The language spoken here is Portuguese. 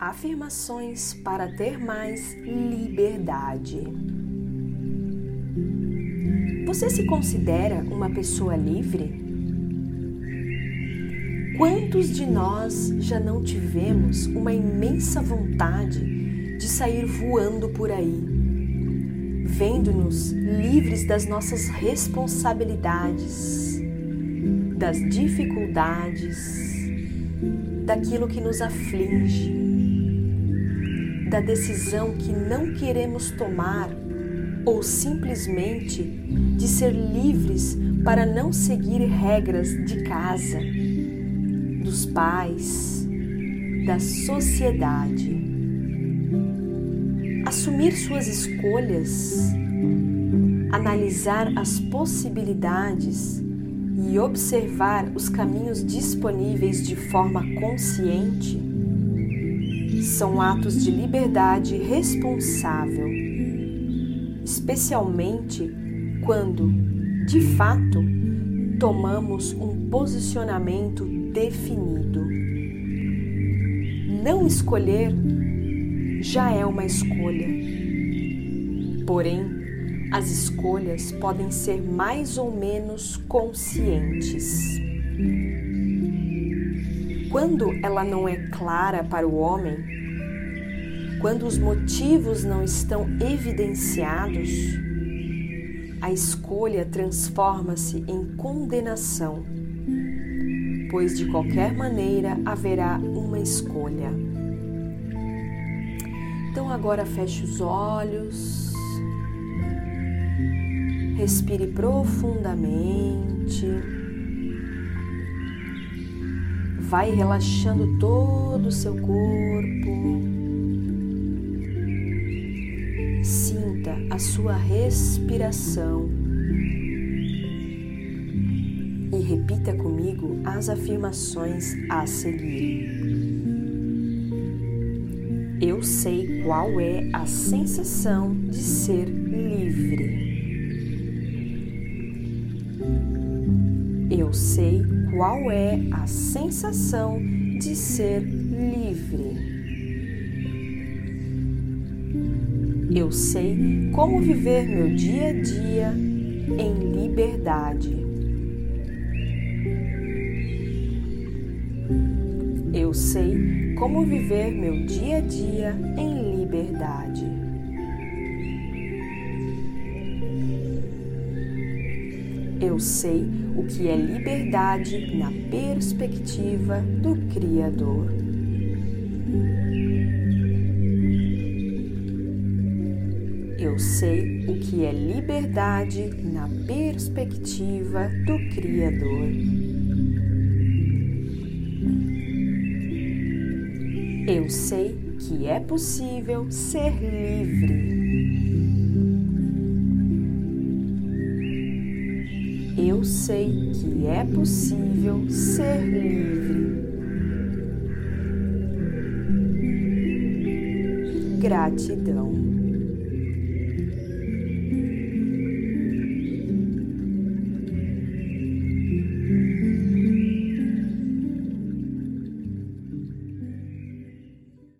Afirmações para ter mais liberdade. Você se considera uma pessoa livre? Quantos de nós já não tivemos uma imensa vontade de sair voando por aí, vendo-nos livres das nossas responsabilidades, das dificuldades, daquilo que nos aflige? Da decisão que não queremos tomar ou simplesmente de ser livres para não seguir regras de casa, dos pais, da sociedade. Assumir suas escolhas, analisar as possibilidades e observar os caminhos disponíveis de forma consciente são atos de liberdade responsável, especialmente quando, de fato, tomamos um posicionamento definido. Não escolher já é uma escolha. Porém, as escolhas podem ser mais ou menos conscientes. Quando ela não é clara para o homem, quando os motivos não estão evidenciados, a escolha transforma-se em condenação, pois de qualquer maneira haverá uma escolha. Então agora feche os olhos, respire profundamente. Vai relaxando todo o seu corpo. Sinta a sua respiração. E repita comigo as afirmações a seguir. Eu sei qual é a sensação de ser livre. Qual é a sensação de ser livre. Eu sei como viver meu dia a dia em liberdade. Eu sei como viver meu dia a dia em liberdade. Eu sei o que é liberdade na perspectiva do Criador. Eu sei o que é liberdade na perspectiva do Criador. Eu sei que é possível ser livre. Eu sei que é possível ser livre. Gratidão.